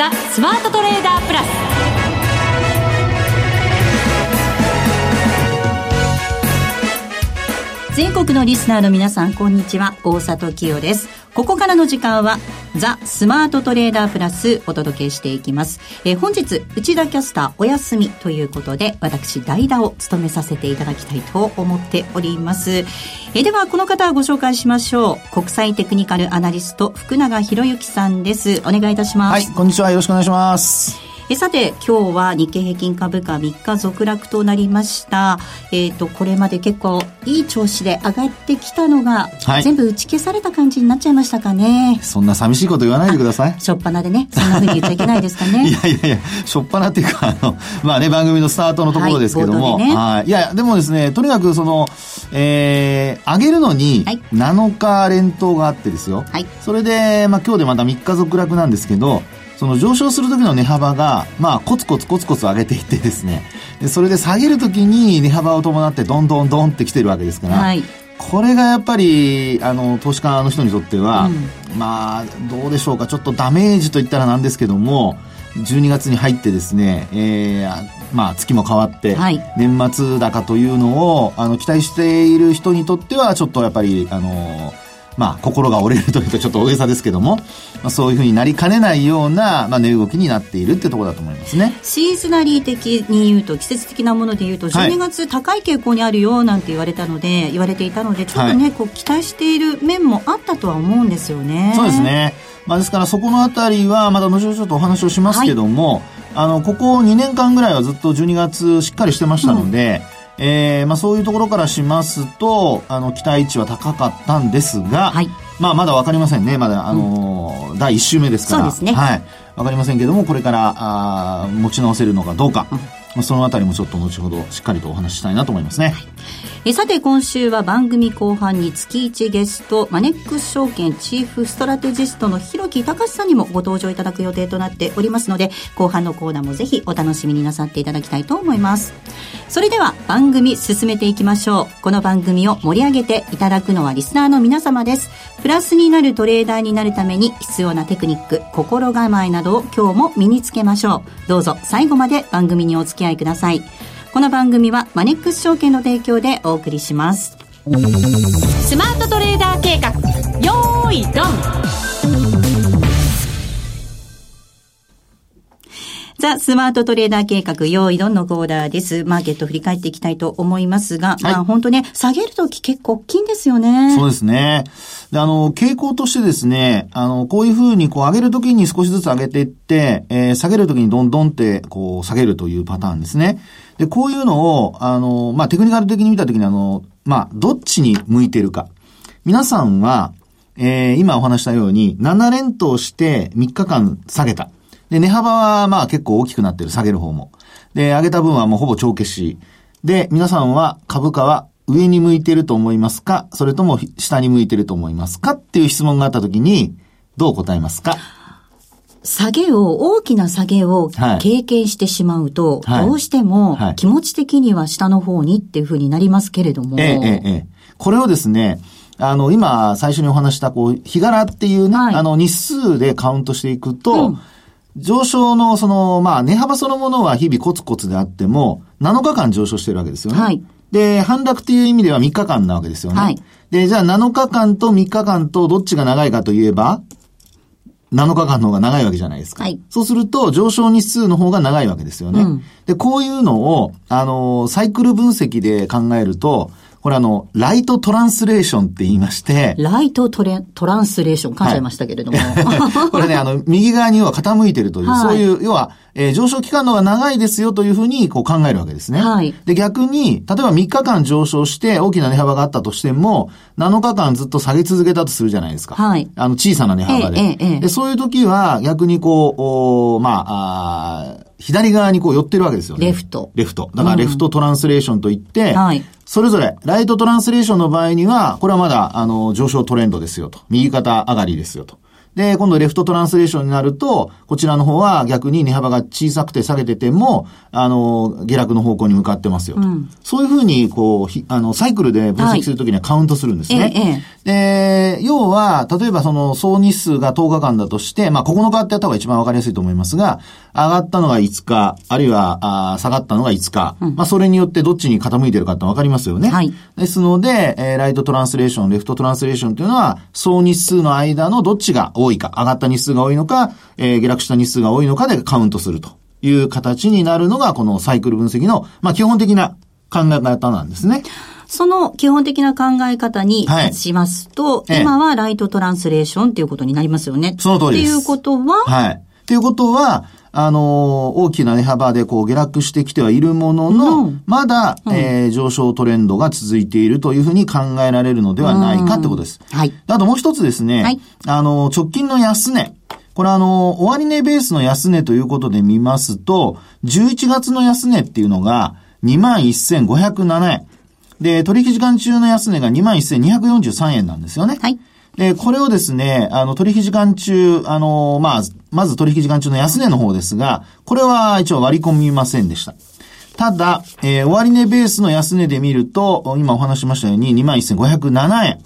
ザ・スマートトレーダープラス。全国のリスナーの皆さんこんにちは。大里清です。ここからの時間はザ・スマートトレーダープラスお届けしていきます。えー、本日、内田キャスターお休みということで、私代打を務めさせていただきたいと思っております。えー、では、この方をご紹介しましょう。国際テクニカルアナリスト、福永博之さんです。お願いいたします。はい、こんにちは。よろしくお願いします。えさて今日は日経平均株価3日続落となりました。えっ、ー、とこれまで結構いい調子で上がってきたのが、はい、全部打ち消された感じになっちゃいましたかね。そんな寂しいこと言わないでください。しょっぱなでね、そんなふうに言っちゃいけないですかね。いやいやいや、しょっぱなっていうか、あの、まあね、番組のスタートのところですけども、はい、ね、はい。いや、でもですね、とにかくその、えー、上げるのに7日連投があってですよ。はい。それで、まあ今日でまた3日続落なんですけど、その上昇する時の値幅が、まあ、コツコツコツコツ上げていってですね、でそれで下げる時に値幅を伴ってどんどんどんってきてるわけですから、はい、これがやっぱり、あの、投資家の人にとっては、うん、まあ、どうでしょうか、ちょっとダメージといったらなんですけども、12月に入ってですね、えー、まあ、月も変わって、はい、年末高というのを、あの、期待している人にとっては、ちょっとやっぱり、あの、まあ、心が折れるというとちょっと大げさですけども、まあ、そういうふうになりかねないような、まあ、値動きになっているってところだと思いますね。シーズナリー的に言うと、季節的なもので言うと、12月高い傾向にあるよなんて言われたので、言われていたので、ちょっとね、はい、こう期待している面もあったとは思うんですよね。そうですね。まあ、ですからそこのあたりは、まだ後ほどちょっとお話をしますけども、はい、あの、ここ2年間ぐらいはずっと12月しっかりしてましたので、うんえー、まあそういうところからしますと、あの、期待値は高かったんですが、はい、まあまだわかりませんね。まだ、あのーうん、第1週目ですから。そうですね。はい。わかりませんけども、これから、あ持ち直せるのかどうか。うんそのあたりもちょっと後ほどしっかりとお話ししたいなと思いますね。はい、えさて今週は番組後半に月1ゲストマネックス証券チーフストラテジストの広木隆さんにもご登場いただく予定となっておりますので後半のコーナーもぜひお楽しみになさっていただきたいと思います。それでは番組進めていきましょう。この番組を盛り上げていただくのはリスナーの皆様です。プラスになるトレーダーになるために必要なテクニック、心構えなどを今日も身につけましょう。どうぞ最後まで番組にお付き付き合いください。この番組はマネックス証券の提供でお送りします。スマートトレーダー計画、よーいドンザ・スマートトレーダー計画、用意どんのコーダーです。マーケット振り返っていきたいと思いますが、はい、まあ本当ね、下げるとき結構大きいんですよね。そうですね。で、あの、傾向としてですね、あの、こういうふうにこう上げるときに少しずつ上げていって、えー、下げるときにどんどんってこう下げるというパターンですね。で、こういうのを、あの、まあテクニカル的に見たときにあの、まあ、どっちに向いてるか。皆さんは、えー、今お話したように、7連投して3日間下げた。で、値幅はまあ結構大きくなってる、下げる方も。で、上げた分はもうほぼ帳消し。で、皆さんは株価は上に向いてると思いますか？それとも下に向いてると思いますか？っていう質問があったときに、どう答えますか？下げを、大きな下げを経験してしまうと、はい、どうしても気持ち的には下の方にっていうふうになりますけれども。ええええ。これをですね、あの、今、最初にお話した、こう、日柄っていうね、はい、あの、日数でカウントしていくと、うん上昇のその、まあ、値幅そのものは日々コツコツであっても、7日間上昇してるわけですよね。はい。で、反落っていう意味では3日間なわけですよね。はい。で、じゃあ7日間と3日間とどっちが長いかといえば、7日間の方が長いわけじゃないですか。はい。そうすると、上昇日数の方が長いわけですよね。うん、で、こういうのを、あの、サイクル分析で考えると、これあの、ライトトランスレーションって言いまして。ライトトレトランスレーション、噛んじゃいましたけれども。はい、これね、あの、右側には傾いてるという、はい、そういう、要は、えー、上昇期間の方が長いですよというふうにこう考えるわけですね。はい。で、逆に、例えば3日間上昇して大きな値幅があったとしても、7日間ずっと下げ続けたとするじゃないですか。はい。あの、小さな値幅で。ええええ、でそういう時は、逆にこう、おまあ、あ左側にこう寄ってるわけですよね。レフト。レフト。だからレフトトランスレーションといって、うん、はい。それぞれ、ライトトランスレーションの場合には、これはまだ、あの、上昇トレンドですよと。右肩上がりですよと。で、今度レフトトランスレーションになると、こちらの方は逆に値幅が小さくて下げてても、あの、下落の方向に向かってますよと。うん、そういうふうに、こう、あの、サイクルで分析するときにはカウントするんですね。はいええ、で、要は、例えばその、総日数が10日間だとして、まあ、9日ってやった方が一番わかりやすいと思いますが、上がったのが5日、あるいは、あ下がったのが5日。うん、まあ、それによってどっちに傾いてるかってわかりますよね。はい。ですので、えー、ライトトランスレーション、レフトトランスレーションというのは、総日数の間のどっちが多いか、上がった日数が多いのか、えー、下落した日数が多いのかでカウントするという形になるのが、このサイクル分析の、まあ、基本的な考え方なんですね。その基本的な考え方に立ちますと、はい、今はライトトランスレーションっていうことになりますよね。その通りです。っていうことははい。っていうことは、あの、大きな値幅でこう下落してきてはいるものの、うん、まだ、うん、えー、上昇トレンドが続いているというふうに考えられるのではないかってことです。はい。あともう一つですね、はい、あの、直近の安値。これあの、終値ベースの安値ということで見ますと、11月の安値っていうのが21,507円。で、取引時間中の安値が21,243円なんですよね。はい。で、これをですね、あの、取引時間中、あの、まあ、まず取引時間中の安値の方ですが、これは一応割り込みませんでした。ただ、えー、終値ベースの安値で見ると、今お話しましたように21,507円。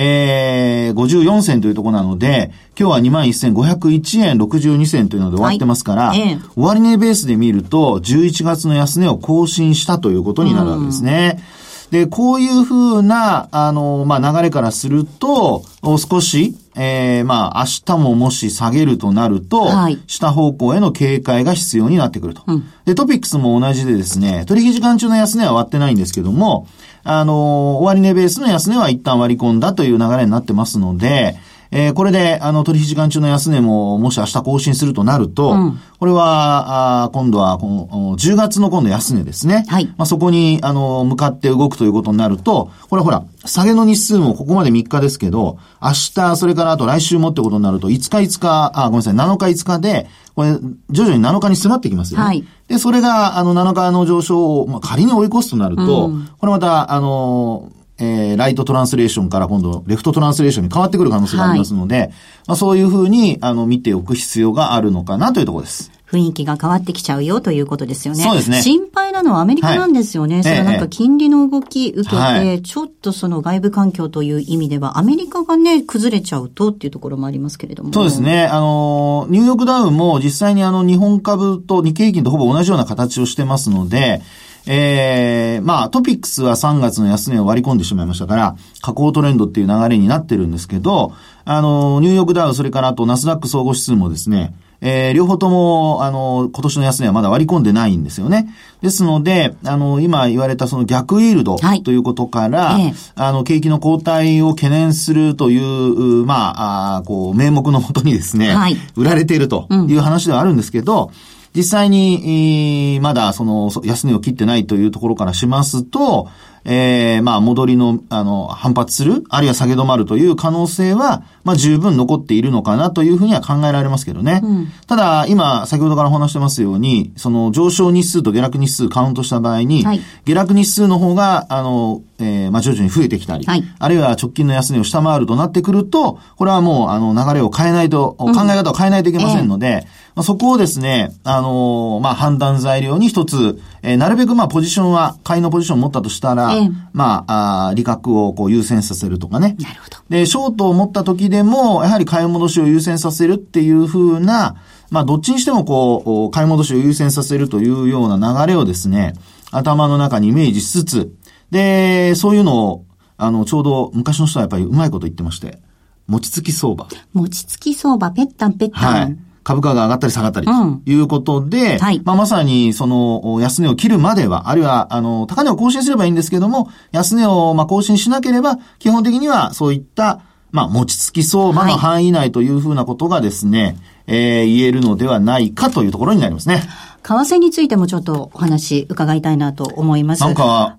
えー、54銭というところなので、今日は21,501円62銭というので終わってますから、はい、終値ベースで見ると、11月の安値を更新したということになるわけですね。で、こういうふうな、あの、まあ、流れからすると、少し、ええー、まあ、明日ももし下げるとなると、はい、下方向への警戒が必要になってくると。うん、で、トピックスも同じでですね、取引時間中の安値は割ってないんですけども、あの、終値ベースの安値は一旦割り込んだという流れになってますので、えー、これで、あの、取引時間中の安値も、もし明日更新するとなると、うん、これは、あ今度は、この、10月の今度安値ですね。はい。まあ、そこに、あの、向かって動くということになると、これほら、下げの日数もここまで3日ですけど、明日、それからあと来週もってことになると、5日5日、あ、ごめんなさい、7日5日で、これ、徐々に7日に迫ってきますよね。はい。で、それが、あの、7日の上昇を、まあ、仮に追い越すとなると、うん、これまた、あの、えー、ライトトランスレーションから今度、レフトトランスレーションに変わってくる可能性がありますので、はい、まあそういうふうに、あの、見ておく必要があるのかなというところです。雰囲気が変わってきちゃうよということですよね。そうですね。心配なのはアメリカなんですよね。はい、それはなんか金利の動き受けて、はい、ちょっとその外部環境という意味では、アメリカがね、崩れちゃうとっていうところもありますけれども。そうですね。あの、ニューヨークダウンも実際にあの、日本株と日経平均とほぼ同じような形をしてますので、ええー、まあ、トピックスは3月の安値を割り込んでしまいましたから、下降トレンドっていう流れになってるんですけど、あの、ニューヨークダウ、それからあとナスダック総合指数もですね、えー、両方とも、あの、今年の安値はまだ割り込んでないんですよね。ですので、あの、今言われたその逆イールドということから、はい、あの、景気の後退を懸念するという、まあ、あこう、名目のもとにですね、はい、売られているという話ではあるんですけど、うん実際に、えー、まだその安値を切ってないというところからしますと、えー、まあ、戻りの、あの、反発する、あるいは下げ止まるという可能性は、まあ、十分残っているのかなというふうには考えられますけどね。うん、ただ、今、先ほどからお話してますように、その上昇日数と下落日数カウントした場合に、はい、下落日数の方が、あの、えー、まあ、徐々に増えてきたり、はい、あるいは直近の安値を下回るとなってくると、これはもう、あの、流れを変えないと、考え方を変えないといけませんので、えーまあ、そこをですね、あのー、まあ、判断材料に一つ、えー、なるべくまあ、ポジションは、買いのポジションを持ったとしたら、えー、まあ、あ利確をこう優先させるとかね。なるほど。で、ショートを持った時でも、やはり買い戻しを優先させるっていうふうな、まあ、どっちにしてもこう、買い戻しを優先させるというような流れをですね、頭の中にイメージしつつ、で、そういうのを、あの、ちょうど昔の人はやっぱりうまいこと言ってまして、餅つき相場。餅つき相場、ぺったんぺったん。はい。株価が上がったり下がったりということで、うんはい、まあ、まさにその安値を切るまでは、あるいはあの高値を更新すればいいんですけども、安値をまあ更新しなければ、基本的にはそういったまあ、持ちつき相場の範囲内というふうなことがですね、はい、えー、言えるのではないかというところになりますね。為替についてもちょっとお話伺いたいなと思います。なんか、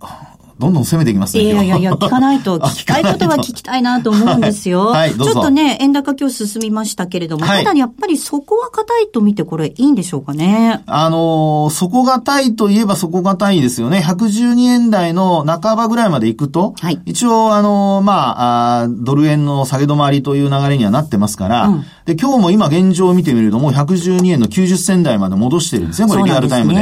どんどん攻めていきますね。いやいやいや、聞かないと、聞きたいことは聞きたいなと思うんですよ。はい、ちょっとね、円高今日進みましたけれども、はい、ただやっぱりそこは硬いと見てこれいいんでしょうかね？あのー、底堅いといえば底堅いですよね。112円台の半ばぐらいまで行くと、はい、一応、あのー、まああ、ドル円の下げ止まりという流れにはなってますから、うん、で、今日も今現状を見てみるともう112円の90銭台まで戻してるんですね、これリアルタイムで。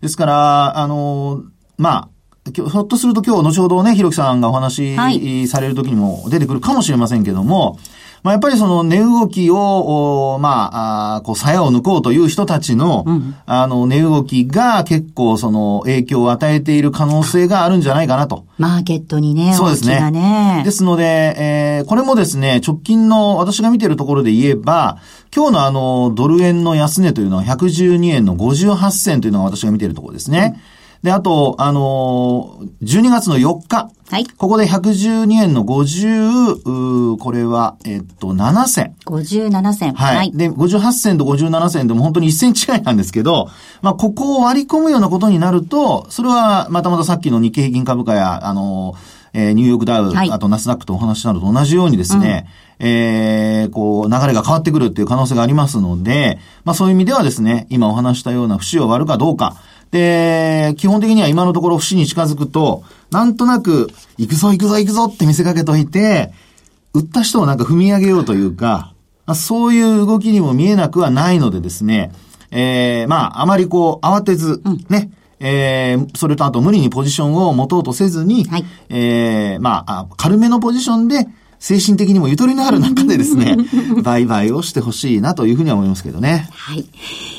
ですから、あのー、まあ、ひょっとすると今日後ほどね、ひろきさんがお話しされる時にも出てくるかもしれませんけども、まあ、やっぱりその値動きを、まあ、あこう、鞘を抜こうという人たちの、うん、あの、値動きが結構その影響を与えている可能性があるんじゃないかなと。マーケットにね、そうですね。ねですので、えー、これもですね、直近の私が見てるところで言えば、今日のあの、ドル円の安値というのは112円の58銭というのが私が見てるところですね。うんで、あと、あのー、12月の4日。はい。ここで112円の50、これは、えっと、7銭。57銭。はい。はい、で、58銭と57銭でも本当に1銭違いなんですけど、まあ、ここを割り込むようなことになると、それは、またまたさっきの日経平均株価や、あのー、えー、ニューヨークダウ、はい、あとナスダックとお話ししたのと同じようにですね、うん、えー、こう、流れが変わってくるっていう可能性がありますので、まあそういう意味ではですね、今お話したような節を割るかどうか、で、基本的には今のところ節に近づくと、なんとなく、行くぞ行くぞ行くぞって見せかけといて、売った人をなんか踏み上げようというか、そういう動きにも見えなくはないのでですね、えー、まあ、あまりこう、慌てず、うん、ね、えー、それとあと無理にポジションを持とうとせずに、はい、えー、まあ、軽めのポジションで、精神的にもゆとりのある中でですね、売買をしてほしいなというふうには思いますけどね。はい。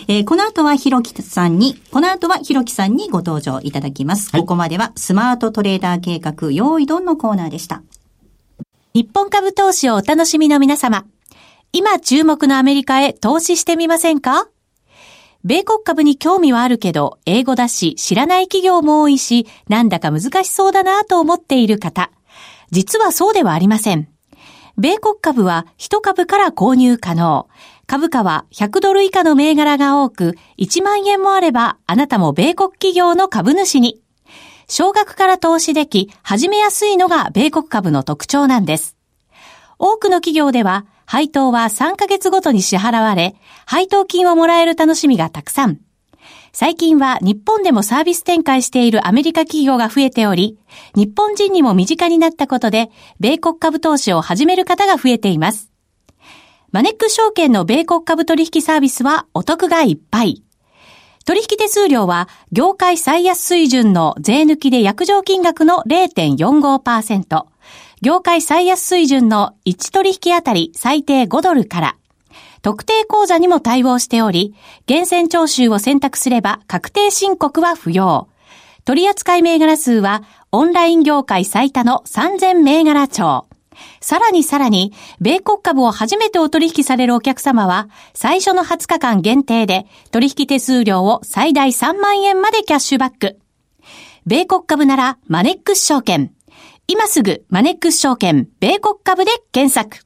えー、この後はひろきさんに、この後はひろきさんにご登場いただきます。はい、ここまではスマートトレーダー計画用意ドンのコーナーでした。日本株投資をお楽しみの皆様。今注目のアメリカへ投資してみませんか？米国株に興味はあるけど、英語だし、知らない企業も多いし、なんだか難しそうだなと思っている方。実はそうではありません。米国株は1株から購入可能。株価は100ドル以下の銘柄が多く、1万円もあればあなたも米国企業の株主に。少額から投資でき、始めやすいのが米国株の特徴なんです。多くの企業では、配当は3ヶ月ごとに支払われ、配当金をもらえる楽しみがたくさん。最近は日本でもサービス展開しているアメリカ企業が増えており、日本人にも身近になったことで、米国株投資を始める方が増えています。マネック証券の米国株取引サービスはお得がいっぱい。取引手数料は業界最安水準の税抜きで約定金額の0.45%、業界最安水準の1取引あたり最低5ドルから、特定口座にも対応しており、厳選徴収を選択すれば確定申告は不要。取扱銘柄数はオンライン業界最多の3000銘柄帳。さらにさらに、米国株を初めてお取引されるお客様は、最初の20日間限定で、取引手数料を最大3万円までキャッシュバック。米国株なら、マネックス証券。今すぐ、マネックス証券、米国株で検索。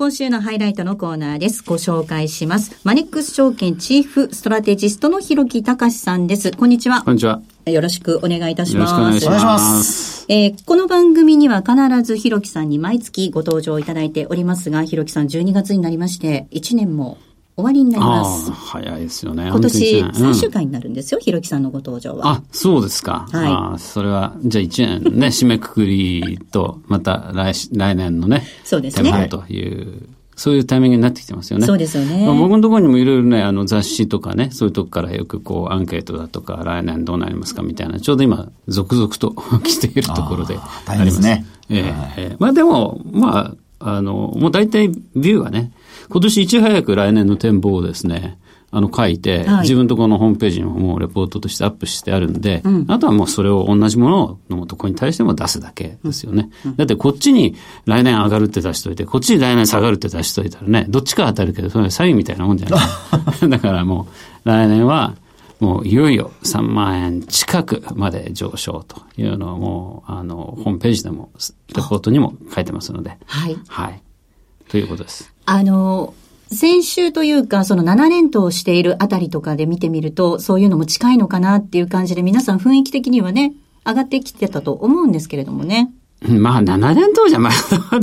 今週のハイライトのコーナーです。ご紹介します。マネックス証券チーフストラテジストの広木隆さんです。こんにちは。こんにちは。よろしくお願いいたします。よろしくお願いします。えー、この番組には必ず広木さんに毎月ご登場いただいておりますが、広木さん12月になりまして、1年も終わりになります。早いですよね。今年最終回になるんですよ、うん、ひろきさんのご登場は。あ、そうですか。はい。それは、じゃあ1年ね、締めくくりと、また来来年のね、そうですね。というそういうタイミングになってきてますよね。そうですよね。まあ、僕のところにもいろいろね、あの雑誌とかね、そういうとこからよくこうアンケートだとか、来年どうなりますかみたいな、ちょうど今、続々と来ているところであります。ですね。えー、えー、まあでも、まあ、あの、もう大体ビューはね、今年いち早く来年の展望をですね、あの書いて、はい、自分とこのホームページにももうレポートとしてアップしてあるんで、うん、あとはもうそれを同じもののとこに対しても出すだけですよね。うんうん、だってこっちに来年上がるって出しといて、こっちに来年下がるって出しといたらね、どっちか当たるけど、それは詐欺みたいなもんじゃない。だからもう来年はもういよいよ3万円近くまで上昇というのをもう、あの、ホームページでも、レポートにも書いてますので。はい。はい。ということです。あの、先週というか、その7連投しているあたりとかで見てみると、そういうのも近いのかなっていう感じで、皆さん雰囲気的にはね、上がってきてたと思うんですけれどもね。まあ、7連投じゃまだ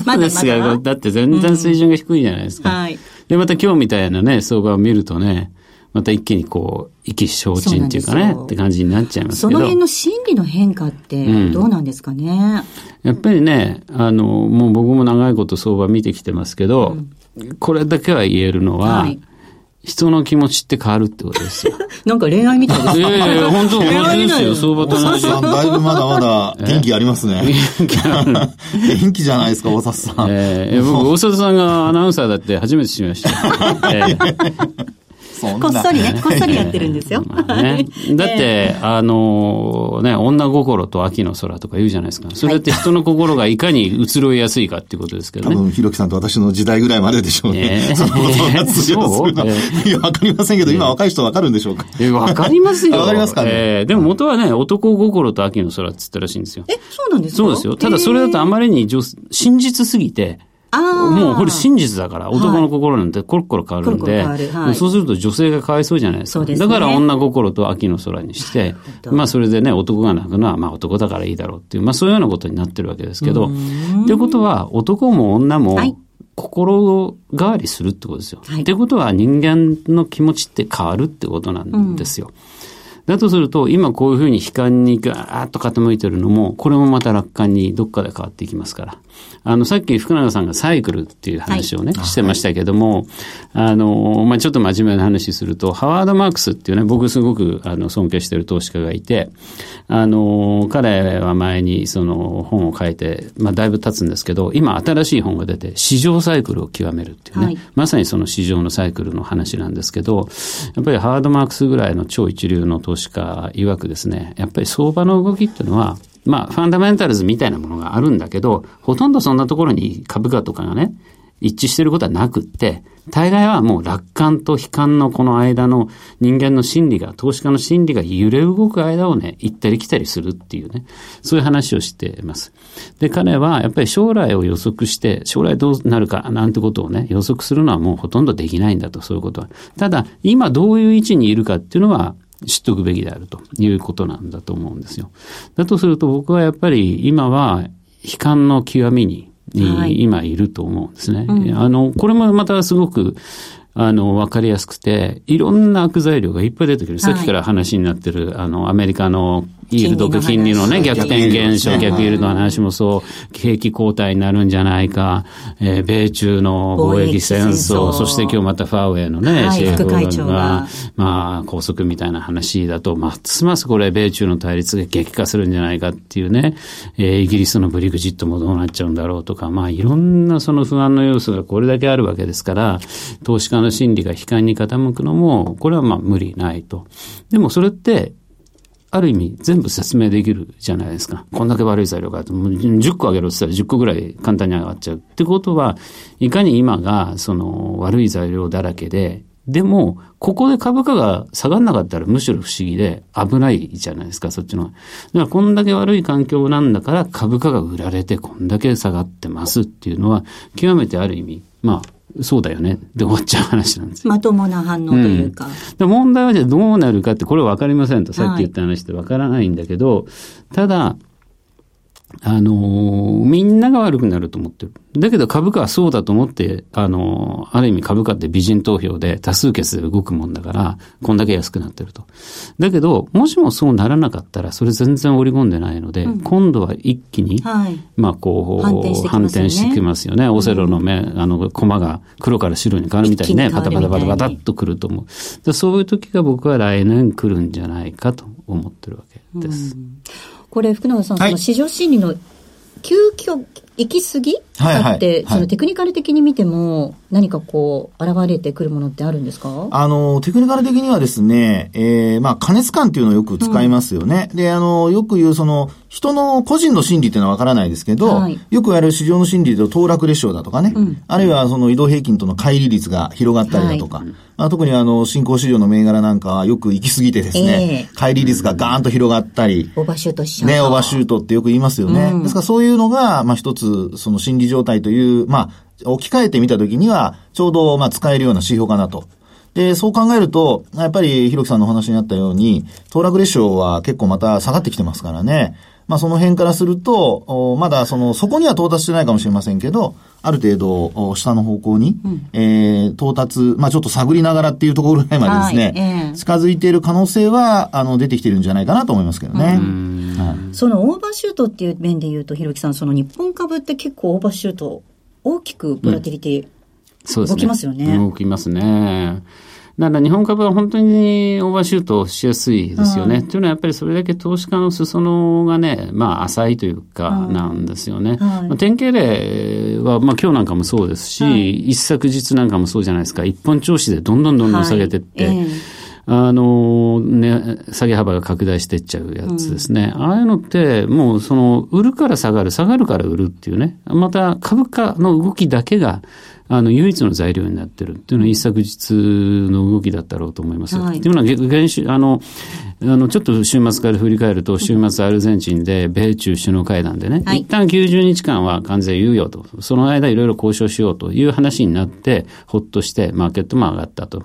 まだですが、まだだって全然水準が低いじゃないですか。うん、はい。で、また今日みたいなね、相場を見るとね、また一気にこう、意気消沈っていうかね、って感じになっちゃいますけど。その辺の心理の変化ってどうなんですかね、うん、やっぱりね、あの、もう僕も長いこと相場見てきてますけど、うんこれだけは言えるのは、はい、人の気持ちって変わるってことですよ。なんか恋愛みたいですね。いやいや、本当同じですよ。相場と同じ。さん、だいぶまだまだ 元気ありますね。元気じゃないですか、大里さん。ええー、僕、大里さんがアナウンサーだって初めて知りました。えーこっそりね、こっそりやってるんですよ。まあね、だって、あの、ね、女心と秋の空とか言うじゃないですか。それって人の心がいかに移ろいやすいかっていうことですけどね。多分、ひろきさんと私の時代ぐらいまででしょうね。えー、そのことが通用するの。いや、わかりませんけど、今若い人わかるんでしょうか？え、わかりますよ。わかりますかね？えー、でも元はね、男心と秋の空って言ったらしいんですよ。え、そうなんですか？そうですよ。ただそれだとあまりに真実すぎて、もうこれ真実だから、男の心なんてコロコロ変わるんで、はい、そうすると女性がかわいそうじゃないですか。すね、だから女心と秋の空にして、まあそれでね、男が泣くのはまあ男だからいいだろうっていう、まあそういうようなことになってるわけですけど、っていうことは男も女も、心変わりするってことですよ。はい、ってことは人間の気持ちって変わるってことなんですよ。うんだとすると、今こういうふうに悲観にガーッと傾いてるのも、これもまた楽観にどっかで変わっていきますから。あの、さっき福永さんがサイクルっていう話をね、はい、してましたけども、あの、まあ、ちょっと真面目な話すると、ハワード・マークスっていうね、僕すごくあの尊敬してる投資家がいて、あの、彼は前にその本を書いて、まあ、だいぶ経つんですけど、今新しい本が出て、市場サイクルを極めるっていうね、はい、まさにその市場のサイクルの話なんですけど、やっぱりハワード・マークスぐらいの超一流の投資家曰くですね、やっぱり相場の動きっていうのは、まあ、ファンダメンタルズみたいなものがあるんだけど、ほとんどそんなところに株価とかがね、一致してることはなくって、大概はもう楽観と悲観のこの間の人間の心理が、投資家の心理が揺れ動く間をね、行ったり来たりするっていうね、そういう話をしています。で、彼はやっぱり将来を予測して、将来どうなるかなんてことをね、予測するのはもうほとんどできないんだと、そういうことは。ただ、今どういう位置にいるかっていうのは、知っておくべきであるということなんだと思うんですよ。だとすると僕はやっぱり今は悲観の極みに、今いると思うんですね。はいうん、あの、これもまたすごく、あの、わかりやすくて、いろんな悪材料がいっぱい出てくる。さっきから話になってる、あの、アメリカのイールド金利のね、逆転現象、逆イールドの話もそう、景気後退になるんじゃないか、えー、米中の貿易戦争、そして今日またファーウェイのね、シェフが、まあ、拘束みたいな話だと、ますますこれ、米中の対立が激化するんじゃないかっていうね、えー、イギリスのブリグジットもどうなっちゃうんだろうとか、まあ、いろんなその不安の要素がこれだけあるわけですから、投資家の心理が悲観に傾くのも、これはまあ無理ないと。でもそれって、ある意味全部説明できるじゃないですか。こんだけ悪い材料があって、もう10個あげろって言ったら10個ぐらい簡単に上がっちゃう。ってことは、いかに今がその悪い材料だらけで、でも、ここで株価が下がんなかったらむしろ不思議で危ないじゃないですか、そっちの。だからこんだけ悪い環境なんだから株価が売られてこんだけ下がってますっていうのは、極めてある意味、まあ、そうだよね。で終わっちゃう話なんですまともな反応というか。うん、問題はじゃあどうなるかって、これは分かりませんと、さっき言った話って分からないんだけど、はい、ただ、あのー、みんなが悪くなると思ってる。だけど株価はそうだと思って、あのー、ある意味株価って美人投票で多数決で動くもんだから、こんだけ安くなってると。だけど、もしもそうならなかったら、それ全然織り込んでないので、うん、今度は一気に、はい、まあこう、反転してきますよね。オセロの目、あの、駒が黒から白に変わるみたいにね、パタパタパタパタっとくると思う。そういう時が僕は来年来るんじゃないかと思ってるわけです。うんこれ、福永さん、はい、その市場心理の究極、行き過ぎあって、そのテクニカル的に見ても、何かこう、現れてくるものってあるんですか？あの、テクニカル的にはですね、えー、まあ、加熱感っていうのをよく使いますよね。うん、で、あの、よく言うその、人の個人の心理っていうのはわからないですけど、はい、よくやる市場の心理で騰落レシオだとかね、うん、あるいはその移動平均との乖離率が広がったりだとか、はい、まあ、特にあの、新興市場の銘柄なんかはよく行き過ぎてですね、えー、乖離率がガーンと広がったり、オーバーシュートしちゃう。ね、オーバーシュートってよく言いますよね。うん、ですからそういうのが、まあ一つ、その心理状態という、まあ、置き換えてみたときには、ちょうど、まあ、使えるような指標かなと。で、そう考えると、やっぱり、ひろきさんのお話にあったように、騰落レシオは結構また下がってきてますからね。まあ、その辺からすると、まだその、そこには到達してないかもしれませんけど、ある程度、下の方向に、うん、えー、到達、まあ、ちょっと探りながらっていうところぐらいまでですね、はいえー、近づいている可能性は、あの、出てきてるんじゃないかなと思いますけどね。はい、そのオーバーシュートっていう面で言うと、ひろきさん、その日本株って結構オーバーシュート大きくボラティリティ、うん、動きますよね。動きますね。だから日本株は本当にオーバーシュートしやすいですよね。というのはやっぱりそれだけ投資家の裾野がね、まあ浅いというかなんですよね。はい。まあ、典型例は、まあ今日なんかもそうですし、はい、一昨日なんかもそうじゃないですか。一本調子でどんどんどんどん下げてって、はいえ。ーあの、ね、下げ幅が拡大していっちゃうやつですね。うん、ああいうのって、もうその、売るから下がる、下がるから売るっていうね。また株価の動きだけが、あの、唯一の材料になってるっていうのは一昨日の動きだったろうと思います。はい、っていうのは、現週、あの、あの、ちょっと週末から振り返ると、週末アルゼンチンで米中首脳会談でね、はい、一旦90日間は関税猶予と、その間いろいろ交渉しようという話になって、ほっとしてマーケットも上がったと。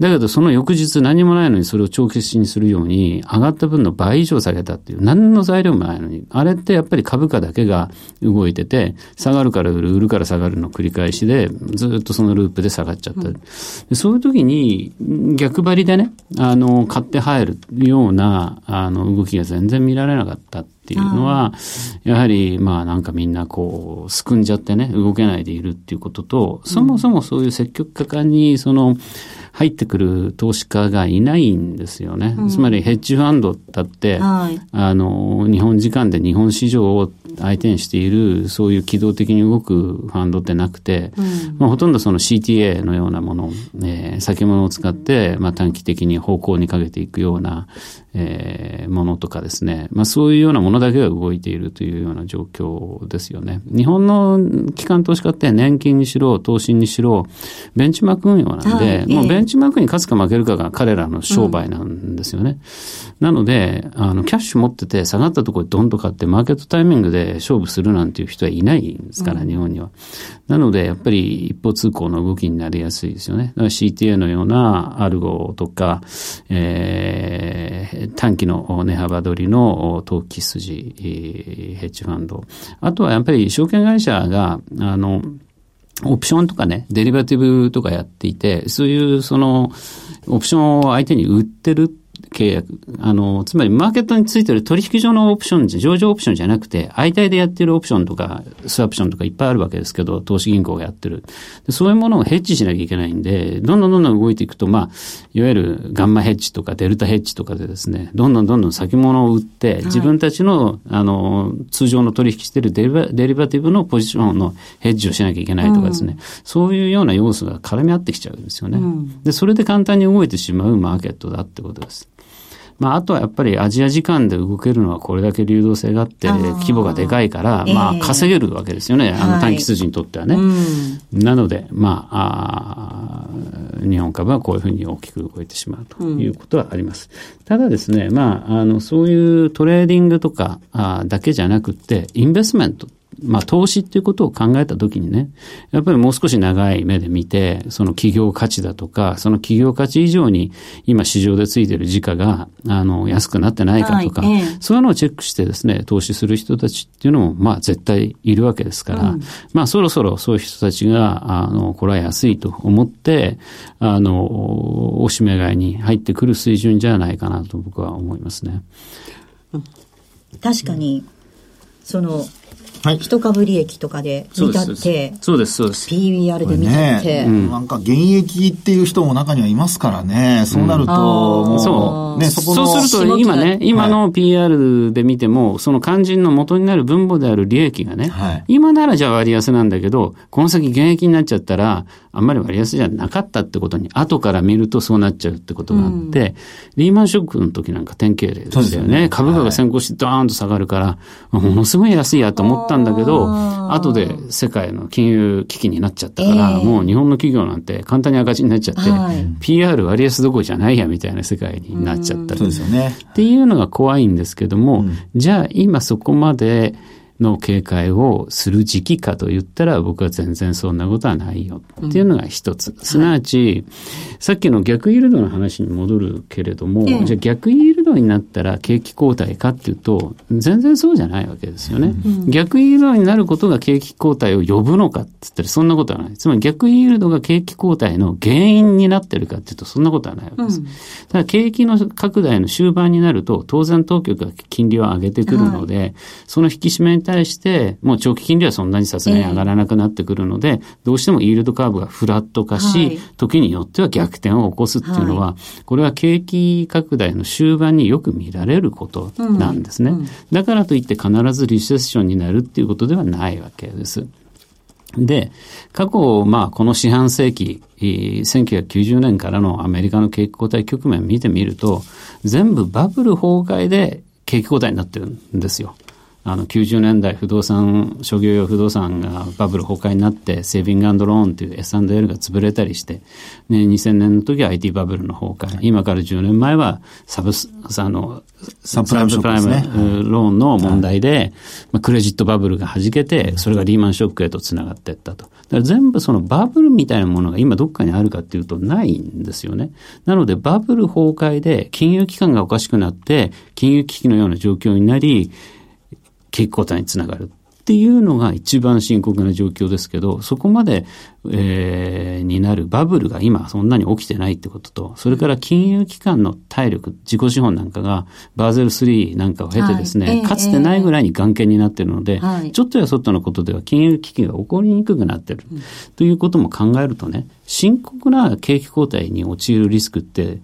だけどその翌日何もないのにそれを帳消しにするように上がった分の倍以上下げたっていう何の材料もないのにあれってやっぱり株価だけが動いてて下がるから売る売るから下がるの繰り返しでずっとそのループで下がっちゃった、うん、そういう時に逆張りでねあの買って入るようなあの動きが全然見られなかったっていうのは、やはり、まあなんかみんなこう、すくんじゃってね、動けないでいるっていうことと、そもそもそういう積極果敢に、その、入ってくる投資家がいないんですよね。うん、つまりヘッジファンドだって、はい、あの、日本時間で日本市場を相手にしている、そういう機動的に動くファンドってなくて、うん、まあ、ほとんどその CTA のようなもの、えー、先物を使って、まあ、短期的に方向にかけていくような、えー、ものとかですね、まあ、そういうようなものだけが動いているというような状況ですよね。日本の機関投資家って年金にしろ、投資にしろ、ベンチマーク運用なんで、はい、もうベンチマークに勝つか負けるかが彼らの商売なんですよね。うん、なので、あの、キャッシュ持ってて下がったところでドンと買って、マーケットタイミングで勝負するなんていう人はいないんですから、うん、日本には。なので、やっぱり一方通行の動きになりやすいですよね。だから CTA のようなアルゴとか、えー、短期の値幅取りの投機筋、ヘッジファンド。あとはやっぱり証券会社が、あの、オプションとかね、デリバティブとかやっていて、そういうその、オプションを相手に売ってるって契約。あの、つまりマーケットについてる取引所のオプション、上場オプションじゃなくて、相対でやってるオプションとか、スワプションとかいっぱいあるわけですけど、投資銀行がやってる。でそういうものをヘッジしなきゃいけないんで、どんどんどんどん動いていくと、まあ、いわゆるガンマヘッジとかデルタヘッジとかでですね、どんどんどんどん先物を売って、自分たちの、あの、通常の取引してるデリバデリバティブのポジションのヘッジをしなきゃいけないとかですね、うん、そういうような要素が絡み合ってきちゃうんですよね。うん、で、それで簡単に動いてしまうマーケットだってことです。まあ、あとはやっぱりアジア時間で動けるのはこれだけ流動性があって、規模がでかいから、まあ、稼げるわけですよね。あの短期筋にとってはね。はい、なので、まああ、日本株はこういうふうに大きく動いてしまうということはあります。うん、ただですね、まあ、あの、そういうトレーディングとかあだけじゃなくて、 investment まあ、投資っていうことを考えたときにね、やっぱりもう少し長い目で見て、その企業価値だとか、その企業価値以上に今市場でついてる時価が、あの、安くなってないかとか、はいえそういうのをチェックしてですね、投資する人たちっていうのも、まあ、絶対いるわけですから、うん、まあ、そろそろそういう人たちが、あの、これは安いと思って、あの、おしめ買いに入ってくる水準じゃないかなと僕は思いますね。確かに、その、はい、一株利益とかで見たって、そうです、そうです。PBR で見たって、ねうん、なんか現役っていう人も中にはいますからね、そうなると、うん、そう。ね、そそうすると今ね、今の PR で見ても、その肝心の元になる分母である利益がね、はい、今ならじゃあ割安なんだけど、この先現役になっちゃったら、あんまり割安じゃなかったってことに、後から見るとそうなっちゃうってことがあって、うん、リーマンショックの時なんか典型例でしたよね。ね株価が先行してドーンと下がるから、ものすごい安いやと思ったんだけど、後で世界の金融危機になっちゃったから、えー、もう日本の企業なんて簡単に赤字になっちゃって、はい、PR 割安どころじゃないやみたいな世界になっちゃったり。そうですよね。っていうのが怖いんですけども、うん、じゃあ今そこまで、の警戒をする時期かと言ったら僕は全然そんなことはないよっていうのが一つ。うん、すなわち、さっきの逆イールドの話に戻るけれども、じゃあ逆イールドになったら景気後退かっていうと、全然そうじゃないわけですよね。うん、逆イールドになることが景気後退を呼ぶのかって言ったらそんなことはない。つまり逆イールドが景気後退の原因になってるかっていうとそんなことはないわけです。うん、ただ景気の拡大の終盤になると当然当局が金利を上げてくるので、はい、その引き締めに対して、もう長期金利はそんなにさすがに上がらなくなってくるので、えー、どうしてもイールドカーブがフラット化し、はい、時によっては逆転を起こすっていうのは、はい、これは景気拡大の終盤によく見られることなんですね。うんうん、だからといって必ずリセッションになるっていうことではないわけです。で、過去、まあ、この四半世紀、1990年からのアメリカの景気後退局面を見てみると、全部バブル崩壊で景気後退になってるんですよ。あの90年代不動産、商業用不動産がバブル崩壊になって、セービングローンという S&L が潰れたりして、ね、2000年の時は IT バブルの崩壊、今から10年前はサブス、あの、サブプライム、ね、ローンの問題で、はい、まあ、クレジットバブルが弾けて、それがリーマンショックへとつながっていったと。だから全部そのバブルみたいなものが今どっかにあるかっていうとないんですよね。なのでバブル崩壊で金融機関がおかしくなって、金融危機のような状況になり、景気後退につながるっていうのが一番深刻な状況ですけど、そこまで、えー、になるバブルが今そんなに起きてないってことと、それから金融機関の体力、自己資本なんかがバーゼル3なんかを経てですね、はい、かつてないぐらいに眼見になってるので、はい、ちょっとやそっとのことでは金融危機が起こりにくくなってる、うん、ということも考えるとね、深刻な景気後退に陥るリスクって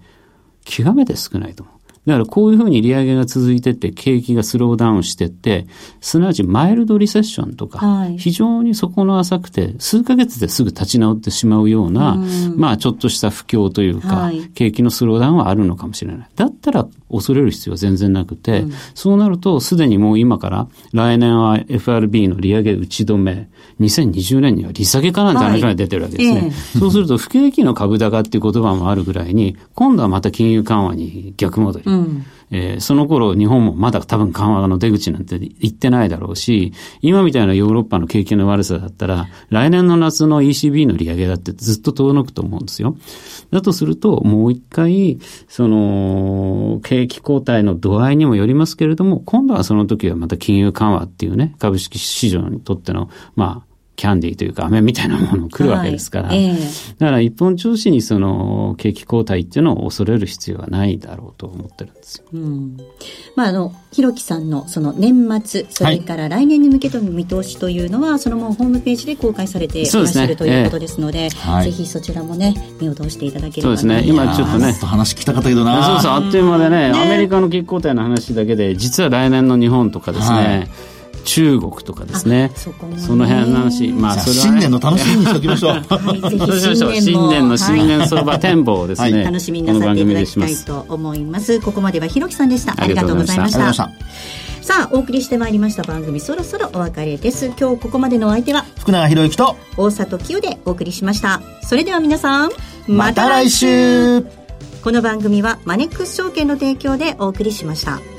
極めて少ないと思う。だからこういうふうに利上げが続いてって景気がスローダウンしてって、すなわちマイルドリセッションとか、はい、非常に底の浅くて数ヶ月ですぐ立ち直ってしまうような、うん、まあちょっとした不況というか、はい、景気のスローダウンはあるのかもしれない。だったら恐れる必要は全然なくて、うん、そうなるとすでにもう今から来年は FRB の利上げ打ち止め、2020年には利下げかなんて話が出てるわけですね。はいえ。ー、そうすると不景気の株高っていう言葉もあるぐらいに、今度はまた金融緩和に逆戻り。うんえー、その頃日本もまだ多分緩和の出口なんて言ってないだろうし、今みたいなヨーロッパの景気の悪さだったら、来年の夏の ECB の利上げだってずっと遠のくと思うんですよ。だとすると、もう一回、その、景気後退の度合いにもよりますけれども、今度はその時はまた金融緩和っていうね、株式市場にとっての、まあ、キャンディーというか飴みたいなもの来るわけですから、はいえー、だから一本調子にその景気後退っていうのを恐れる必要はないだろうと思ってるんですよ。うん、まああのひろきさんのその年末それから来年に向けての見通しというのは、はい、そのもうホームページで公開されていらっしゃる、ね、ということですので、えー、ぜひそちらもね目を通していただければ。そうですね。今ちょっとね。話聞きたかったけどな。そうそう。あっという間でね、ね、アメリカの景気後退の話だけで実は来年の日本とかですね、はい中国とかですね。そこ、ね、その辺の話。まあ、それは、ね、新年の楽しみにしておきましょう。はい、ぜひ 新年の新年相場展望をですね、はい、楽しみになさっていただきたいと思います。ここまではひろきさんでした。ありがとうございました。さあ、お送りしてまいりました番組、そろそろお別れです。今日ここまでのお相手は、福永博之と、大里清でお送りしました。それでは皆さん、また来週この番組はマネックス証券の提供でお送りしました。